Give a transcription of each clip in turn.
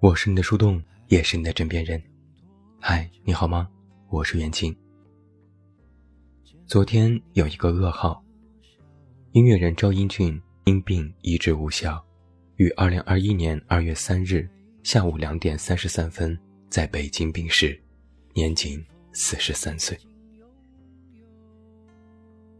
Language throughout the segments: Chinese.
我是你的树洞，也是你的枕边人。嗨，你好吗？我是袁静。昨天有一个噩耗，音乐人赵英俊因病医治无效，于二零二一年二月三日下午两点三十三分在北京病逝，年仅四十三岁。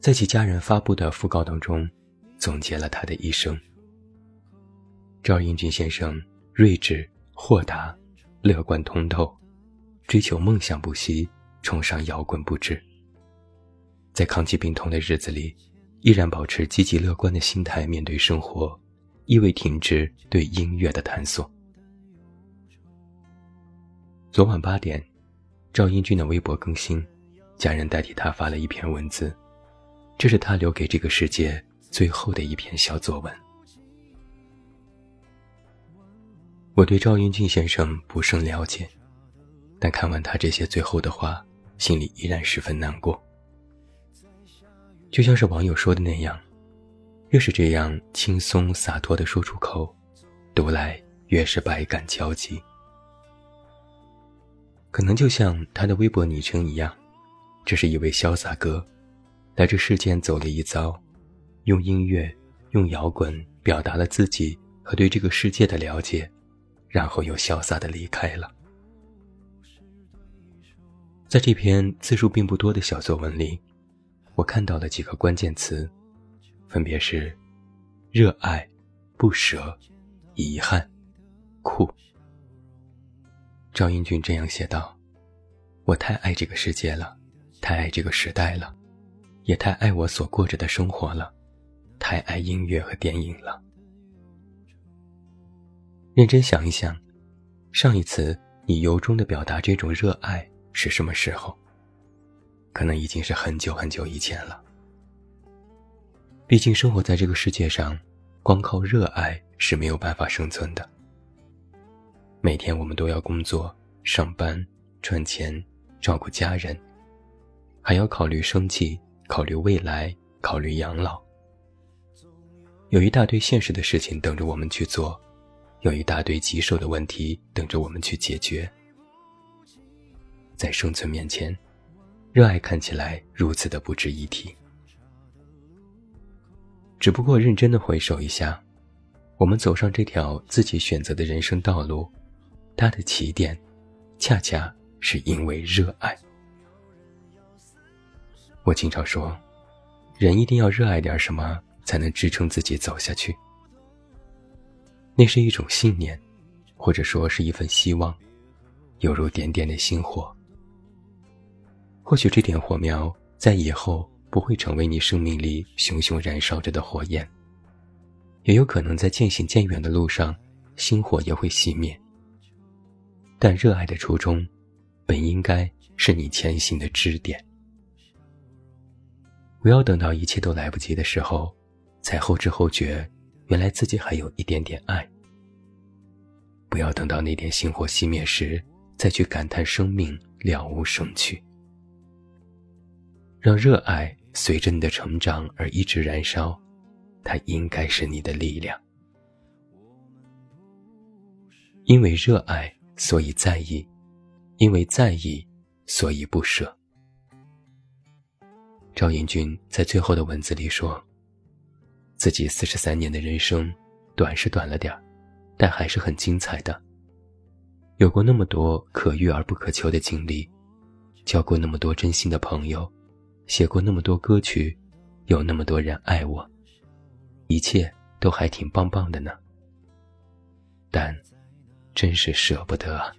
在其家人发布的讣告当中，总结了他的一生。赵英俊先生睿智。豁达、乐观、通透，追求梦想不息，崇尚摇滚不止。在抗击病痛的日子里，依然保持积极乐观的心态面对生活，亦未停止对音乐的探索。昨晚八点，赵英俊的微博更新，家人代替他发了一篇文字，这是他留给这个世界最后的一篇小作文。我对赵英俊先生不甚了解，但看完他这些最后的话，心里依然十分难过。就像是网友说的那样，越是这样轻松洒脱的说出口，读来越是百感交集。可能就像他的微博昵称一样，这是一位潇洒哥，来这世间走了一遭，用音乐、用摇滚表达了自己和对这个世界的了解。然后又潇洒的离开了。在这篇字数并不多的小作文里，我看到了几个关键词，分别是：热爱、不舍、遗憾、酷。赵英俊这样写道：“我太爱这个世界了，太爱这个时代了，也太爱我所过着的生活了，太爱音乐和电影了。”认真想一想，上一次你由衷的表达这种热爱是什么时候？可能已经是很久很久以前了。毕竟生活在这个世界上，光靠热爱是没有办法生存的。每天我们都要工作、上班、赚钱、照顾家人，还要考虑生计、考虑未来、考虑养老，有一大堆现实的事情等着我们去做。有一大堆棘手的问题等着我们去解决，在生存面前，热爱看起来如此的不值一提。只不过认真的回首一下，我们走上这条自己选择的人生道路，它的起点，恰恰是因为热爱。我经常说，人一定要热爱点什么，才能支撑自己走下去。那是一种信念，或者说是一份希望，犹如点点的星火。或许这点火苗在以后不会成为你生命里熊熊燃烧着的火焰，也有可能在渐行渐远的路上，星火也会熄灭。但热爱的初衷，本应该是你前行的支点。不要等到一切都来不及的时候，才后知后觉。原来自己还有一点点爱，不要等到那点星火熄灭时，再去感叹生命了无生趣。让热爱随着你的成长而一直燃烧，它应该是你的力量。因为热爱，所以在意；因为在意，所以不舍。赵英俊在最后的文字里说。自己四十三年的人生，短是短了点儿，但还是很精彩的。有过那么多可遇而不可求的经历，交过那么多真心的朋友，写过那么多歌曲，有那么多人爱我，一切都还挺棒棒的呢。但，真是舍不得啊。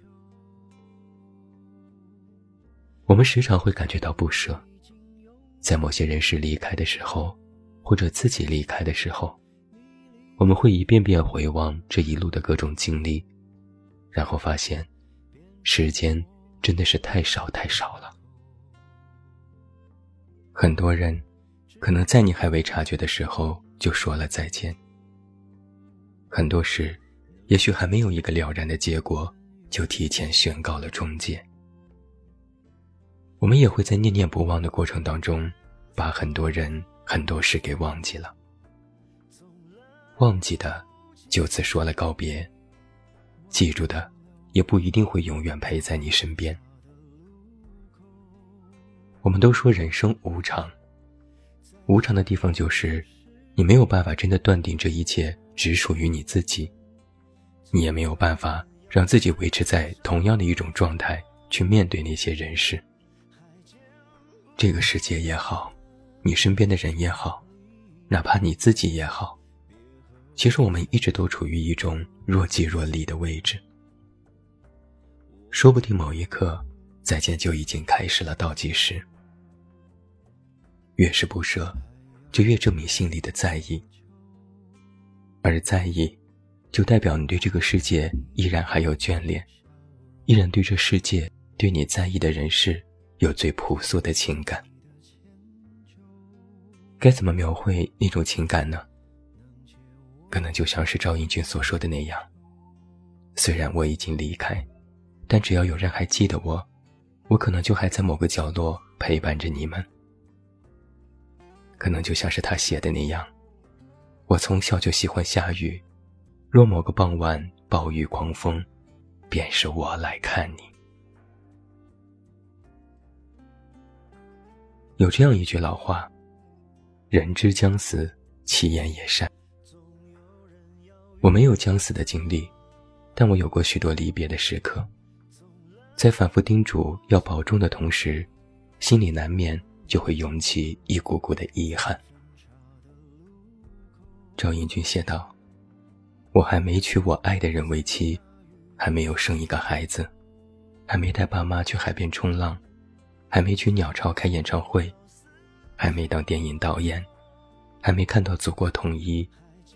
我们时常会感觉到不舍，在某些人事离开的时候。或者自己离开的时候，我们会一遍遍回望这一路的各种经历，然后发现，时间真的是太少太少了。很多人，可能在你还未察觉的时候就说了再见。很多事，也许还没有一个了然的结果，就提前宣告了终结。我们也会在念念不忘的过程当中，把很多人。很多事给忘记了，忘记的就此说了告别，记住的，也不一定会永远陪在你身边。我们都说人生无常，无常的地方就是，你没有办法真的断定这一切只属于你自己，你也没有办法让自己维持在同样的一种状态去面对那些人事。这个世界也好，你身边的人也好，哪怕你自己也好，其实我们一直都处于一种若即若离的位置。说不定某一刻，再见就已经开始了倒计时。越是不舍，就越证明心里的在意。而在意，就代表你对这个世界依然还有眷恋，依然对这世界、对你在意的人事。有最朴素的情感，该怎么描绘那种情感呢？可能就像是赵英俊所说的那样：虽然我已经离开，但只要有人还记得我，我可能就还在某个角落陪伴着你们。可能就像是他写的那样：我从小就喜欢下雨，若某个傍晚暴雨狂风，便是我来看你。有这样一句老话：“人之将死，其言也善。”我没有将死的经历，但我有过许多离别的时刻。在反复叮嘱要保重的同时，心里难免就会涌起一股股的遗憾。赵英俊写道：“我还没娶我爱的人为妻，还没有生一个孩子，还没带爸妈去海边冲浪。”还没去鸟巢开演唱会，还没当电影导演，还没看到祖国统一，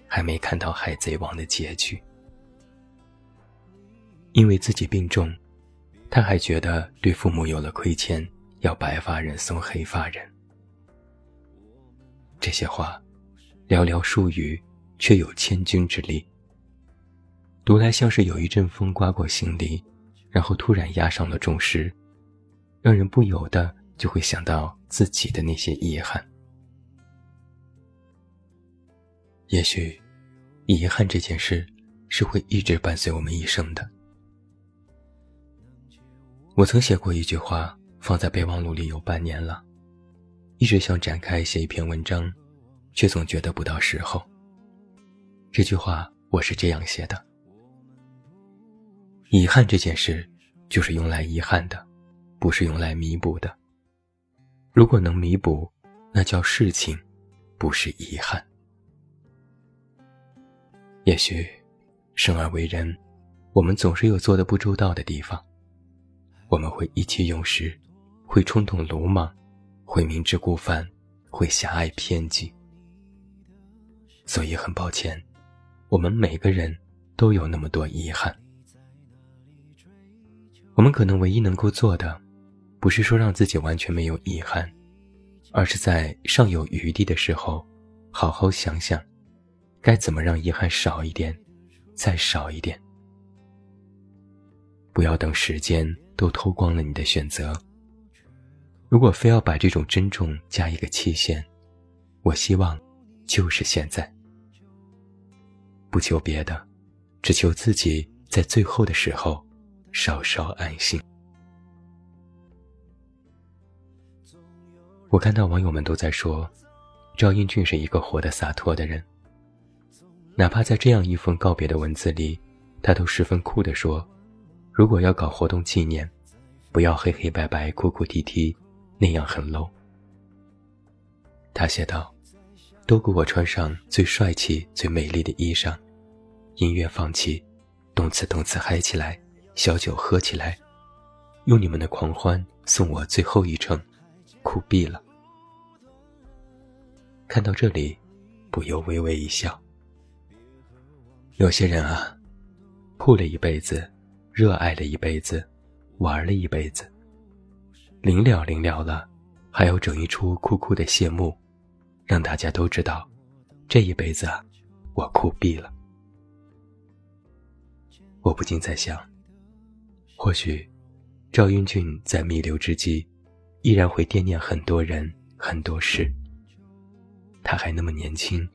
还没看到《海贼王》的结局。因为自己病重，他还觉得对父母有了亏欠，要白发人送黑发人。这些话，寥寥数语，却有千钧之力。读来像是有一阵风刮过心里，然后突然压上了重石。让人不由得就会想到自己的那些遗憾。也许，遗憾这件事是会一直伴随我们一生的。我曾写过一句话，放在备忘录里有半年了，一直想展开写一篇文章，却总觉得不到时候。这句话我是这样写的：遗憾这件事，就是用来遗憾的。不是用来弥补的。如果能弥补，那叫事情，不是遗憾。也许，生而为人，我们总是有做的不周到的地方。我们会意气用事，会冲动鲁莽，会明知故犯，会狭隘偏激。所以很抱歉，我们每个人都有那么多遗憾。我们可能唯一能够做的。不是说让自己完全没有遗憾，而是在尚有余地的时候，好好想想，该怎么让遗憾少一点，再少一点。不要等时间都偷光了你的选择。如果非要把这种珍重加一个期限，我希望就是现在。不求别的，只求自己在最后的时候稍稍安心。我看到网友们都在说，赵英俊是一个活得洒脱的人。哪怕在这样一封告别的文字里，他都十分酷地说：“如果要搞活动纪念，不要黑黑白白、哭哭啼啼，那样很 low。”他写道：“都给我穿上最帅气、最美丽的衣裳，音乐放起，动次动次嗨起来，小酒喝起来，用你们的狂欢送我最后一程。”酷毙了！看到这里，不由微微一笑。有些人啊，酷了一辈子，热爱了一辈子，玩了一辈子，临了临了了，还要整一出酷酷的谢幕，让大家都知道，这一辈子啊，我酷毙了。我不禁在想，或许赵英俊在弥留之际。依然会惦念很多人很多事。他还那么年轻，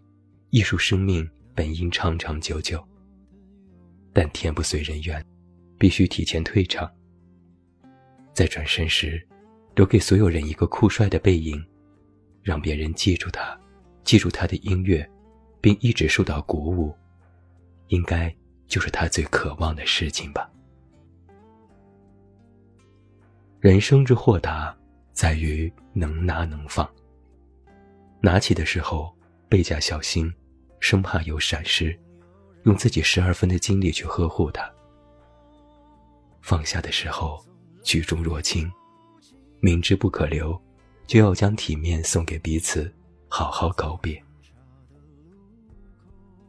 艺术生命本应长长久久。但天不遂人愿，必须提前退场。在转身时，留给所有人一个酷帅的背影，让别人记住他，记住他的音乐，并一直受到鼓舞，应该就是他最渴望的事情吧。人生之豁达，在于能拿能放。拿起的时候倍加小心，生怕有闪失，用自己十二分的精力去呵护它；放下的时候举重若轻。明知不可留，就要将体面送给彼此，好好告别。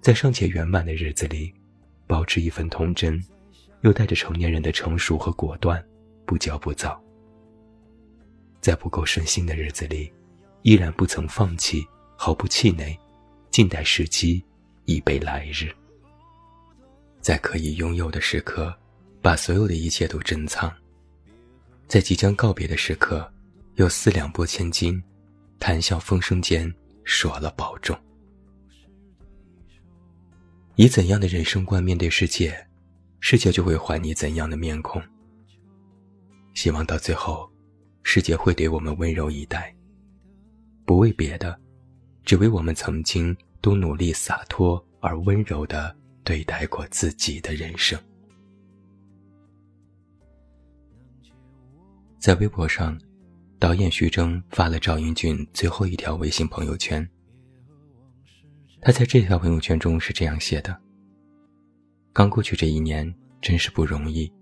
在尚且圆满的日子里，保持一份童真，又带着成年人的成熟和果断，不骄不躁。在不够顺心的日子里，依然不曾放弃，毫不气馁，静待时机，以备来日。在可以拥有的时刻，把所有的一切都珍藏。在即将告别的时刻，又四两拨千斤，谈笑风生间说了保重。以怎样的人生观面对世界，世界就会还你怎样的面孔。希望到最后，世界会对我们温柔以待，不为别的，只为我们曾经都努力洒脱而温柔的对待过自己的人生。在微博上，导演徐峥发了赵英俊最后一条微信朋友圈。他在这条朋友圈中是这样写的：“刚过去这一年真是不容易，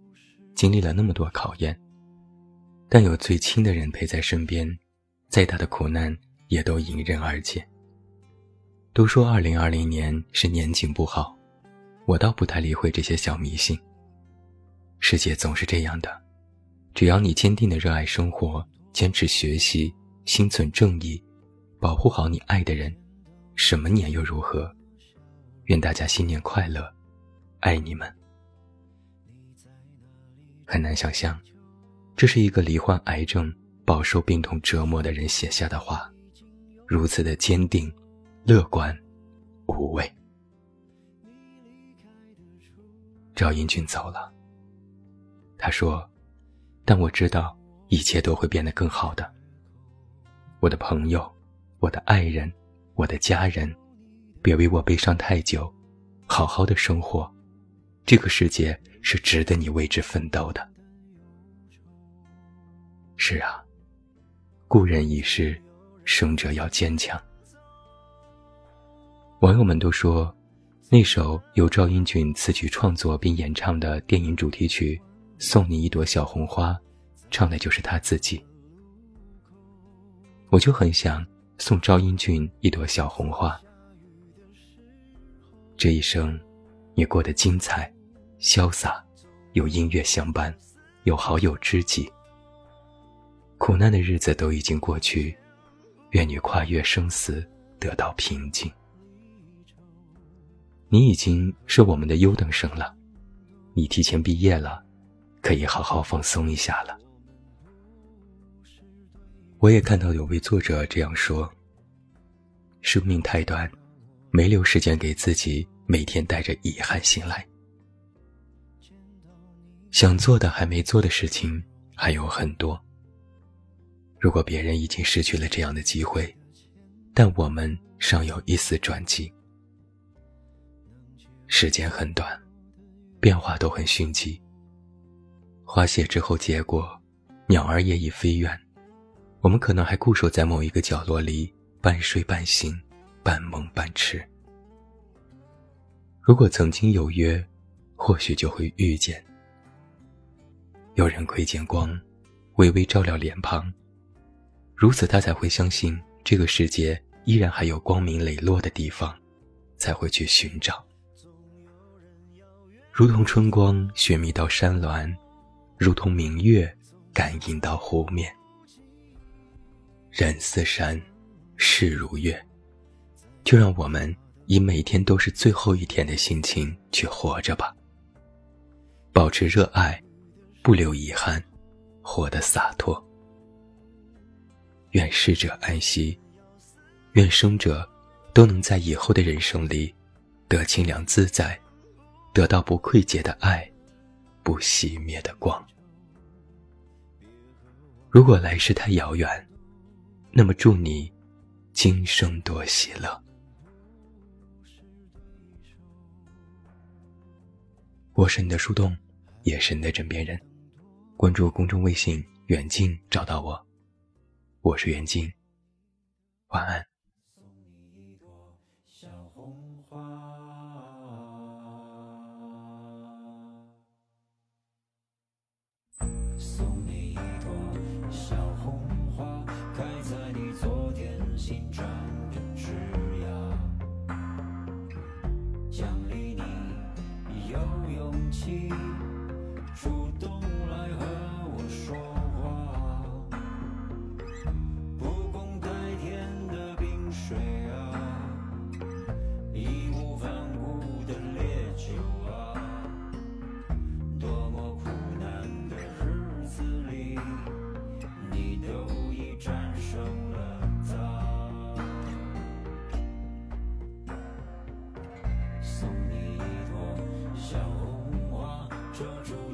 经历了那么多考验，但有最亲的人陪在身边，再大的苦难也都迎刃而解。都说二零二零年是年景不好，我倒不太理会这些小迷信。世界总是这样的。”只要你坚定的热爱生活，坚持学习，心存正义，保护好你爱的人，什么年又如何？愿大家新年快乐，爱你们。很难想象，这是一个罹患癌症、饱受病痛折磨的人写下的话，如此的坚定、乐观、无畏。赵英俊走了，他说。但我知道，一切都会变得更好的。我的朋友，我的爱人，我的家人，别为我悲伤太久，好好的生活。这个世界是值得你为之奋斗的。是啊，故人已逝，生者要坚强。网友们都说，那首由赵英俊词曲创作并演唱的电影主题曲。送你一朵小红花，唱的就是他自己。我就很想送赵英俊一朵小红花。这一生，你过得精彩、潇洒，有音乐相伴，有好友知己。苦难的日子都已经过去，愿你跨越生死，得到平静。你已经是我们的优等生了，你提前毕业了。可以好好放松一下了。我也看到有位作者这样说：“生命太短，没留时间给自己每天带着遗憾醒来。想做的还没做的事情还有很多。如果别人已经失去了这样的机会，但我们尚有一丝转机。时间很短，变化都很迅疾。”花谢之后结果，鸟儿也已飞远，我们可能还固守在某一个角落里，半睡半醒，半梦半痴。如果曾经有约，或许就会遇见。有人窥见光，微微照亮脸庞，如此他才会相信这个世界依然还有光明磊落的地方，才会去寻找。如同春光寻觅到山峦。如同明月，感应到湖面。人似山，事如月，就让我们以每天都是最后一天的心情去活着吧。保持热爱，不留遗憾，活得洒脱。愿逝者安息，愿生者都能在以后的人生里得清凉自在，得到不溃解的爱，不熄灭的光。如果来世太遥远，那么祝你今生多喜乐。我是你的树洞，也是你的枕边人。关注公众微信“远近”，找到我。我是袁静晚安。送你一朵小红花送你一朵小红花开在你昨天心上遮住